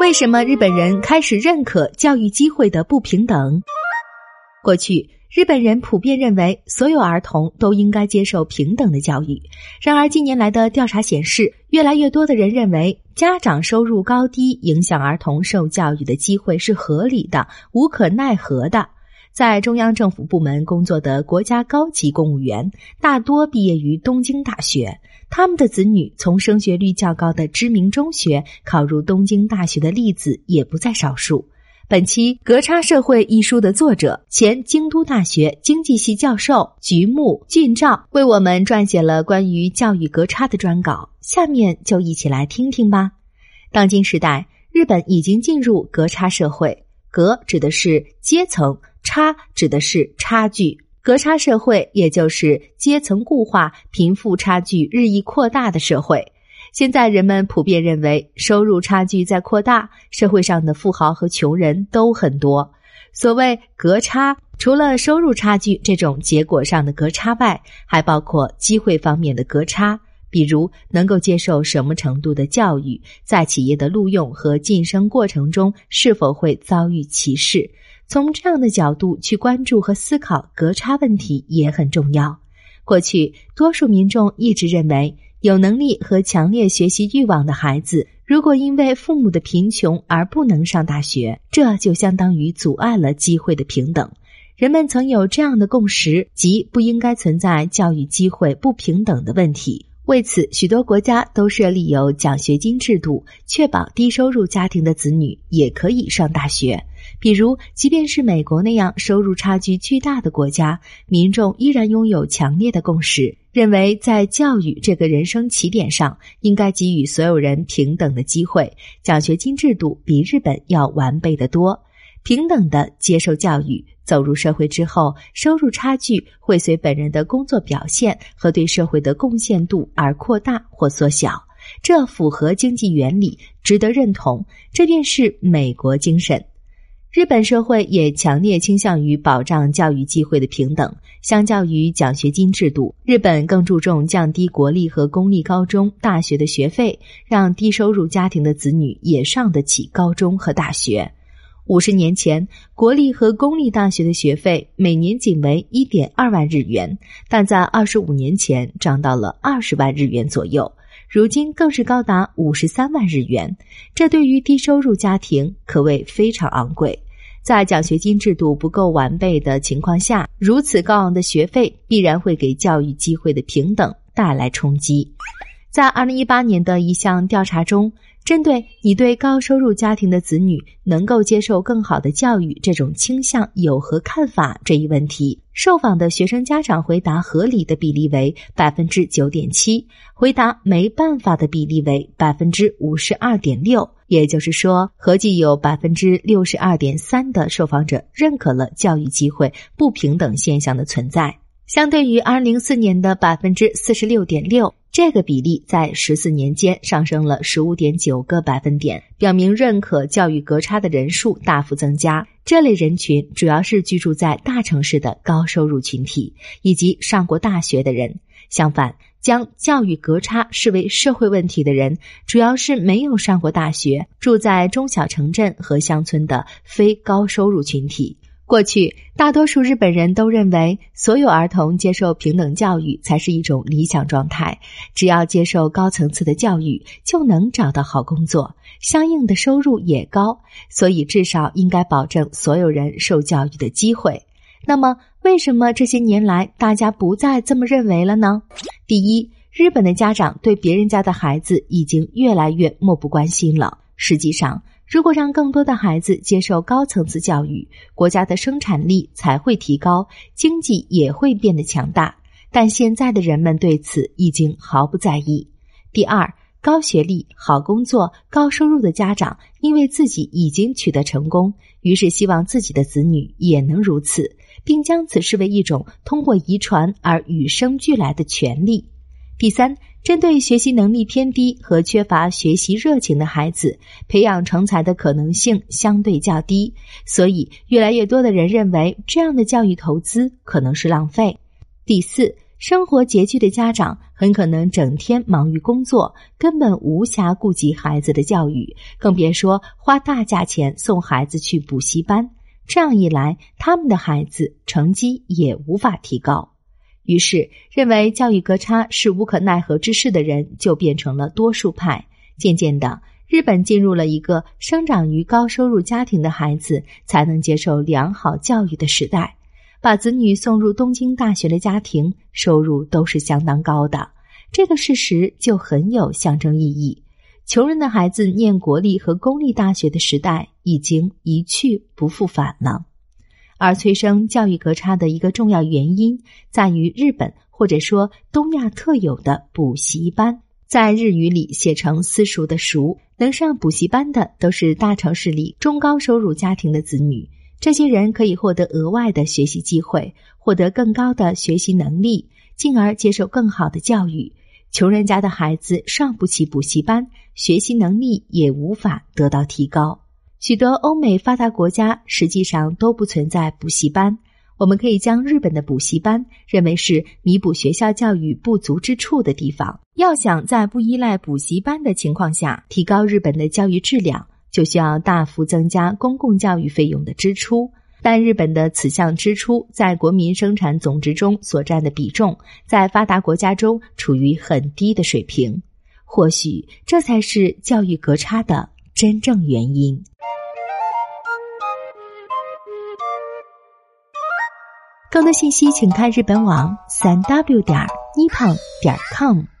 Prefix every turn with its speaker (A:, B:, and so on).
A: 为什么日本人开始认可教育机会的不平等？过去，日本人普遍认为所有儿童都应该接受平等的教育。然而，近年来的调查显示，越来越多的人认为家长收入高低影响儿童受教育的机会是合理的、无可奈何的。在中央政府部门工作的国家高级公务员，大多毕业于东京大学。他们的子女从升学率较高的知名中学考入东京大学的例子也不在少数。本期《格差社会》一书的作者、前京都大学经济系教授菊木俊照为我们撰写了关于教育格差的专稿，下面就一起来听听吧。当今时代，日本已经进入格差社会，格指的是阶层。差指的是差距，格差社会也就是阶层固化、贫富差距日益扩大的社会。现在人们普遍认为，收入差距在扩大，社会上的富豪和穷人都很多。所谓格差，除了收入差距这种结果上的格差外，还包括机会方面的格差，比如能够接受什么程度的教育，在企业的录用和晋升过程中是否会遭遇歧视。从这样的角度去关注和思考格差问题也很重要。过去，多数民众一直认为，有能力和强烈学习欲望的孩子，如果因为父母的贫穷而不能上大学，这就相当于阻碍了机会的平等。人们曾有这样的共识，即不应该存在教育机会不平等的问题。为此，许多国家都设立有奖学金制度，确保低收入家庭的子女也可以上大学。比如，即便是美国那样收入差距巨大的国家，民众依然拥有强烈的共识，认为在教育这个人生起点上，应该给予所有人平等的机会。奖学金制度比日本要完备的多，平等的接受教育。走入社会之后，收入差距会随本人的工作表现和对社会的贡献度而扩大或缩小，这符合经济原理，值得认同。这便是美国精神。日本社会也强烈倾向于保障教育机会的平等。相较于奖学金制度，日本更注重降低国立和公立高中、大学的学费，让低收入家庭的子女也上得起高中和大学。五十年前，国立和公立大学的学费每年仅为一点二万日元，但在二十五年前涨到了二十万日元左右。如今更是高达五十三万日元，这对于低收入家庭可谓非常昂贵。在奖学金制度不够完备的情况下，如此高昂的学费必然会给教育机会的平等带来冲击。在二零一八年的一项调查中。针对你对高收入家庭的子女能够接受更好的教育这种倾向有何看法这一问题，受访的学生家长回答合理的比例为百分之九点七，回答没办法的比例为百分之五十二点六。也就是说，合计有百分之六十二点三的受访者认可了教育机会不平等现象的存在，相对于二零零四年的百分之四十六点六。这个比例在十四年间上升了十五点九个百分点，表明认可教育格差的人数大幅增加。这类人群主要是居住在大城市的高收入群体以及上过大学的人。相反，将教育格差视为社会问题的人，主要是没有上过大学、住在中小城镇和乡村的非高收入群体。过去，大多数日本人都认为，所有儿童接受平等教育才是一种理想状态。只要接受高层次的教育，就能找到好工作，相应的收入也高。所以，至少应该保证所有人受教育的机会。那么，为什么这些年来大家不再这么认为了呢？第一，日本的家长对别人家的孩子已经越来越漠不关心了。实际上，如果让更多的孩子接受高层次教育，国家的生产力才会提高，经济也会变得强大。但现在的人们对此已经毫不在意。第二，高学历、好工作、高收入的家长，因为自己已经取得成功，于是希望自己的子女也能如此，并将此视为一种通过遗传而与生俱来的权利。第三。针对学习能力偏低和缺乏学习热情的孩子，培养成才的可能性相对较低，所以越来越多的人认为这样的教育投资可能是浪费。第四，生活拮据的家长很可能整天忙于工作，根本无暇顾及孩子的教育，更别说花大价钱送孩子去补习班。这样一来，他们的孩子成绩也无法提高。于是，认为教育隔差是无可奈何之事的人就变成了多数派。渐渐的，日本进入了一个生长于高收入家庭的孩子才能接受良好教育的时代。把子女送入东京大学的家庭，收入都是相当高的。这个事实就很有象征意义。穷人的孩子念国立和公立大学的时代已经一去不复返了。而催生教育隔差的一个重要原因，在于日本或者说东亚特有的补习班，在日语里写成私塾的塾，能上补习班的都是大城市里中高收入家庭的子女。这些人可以获得额外的学习机会，获得更高的学习能力，进而接受更好的教育。穷人家的孩子上不起补习班，学习能力也无法得到提高。许多欧美发达国家实际上都不存在补习班。我们可以将日本的补习班认为是弥补学校教育不足之处的地方。要想在不依赖补习班的情况下提高日本的教育质量。就需要大幅增加公共教育费用的支出，但日本的此项支出在国民生产总值中所占的比重，在发达国家中处于很低的水平。或许这才是教育隔差的真正原因。更多信息请看日本网三 w 点儿 nippon 点 com。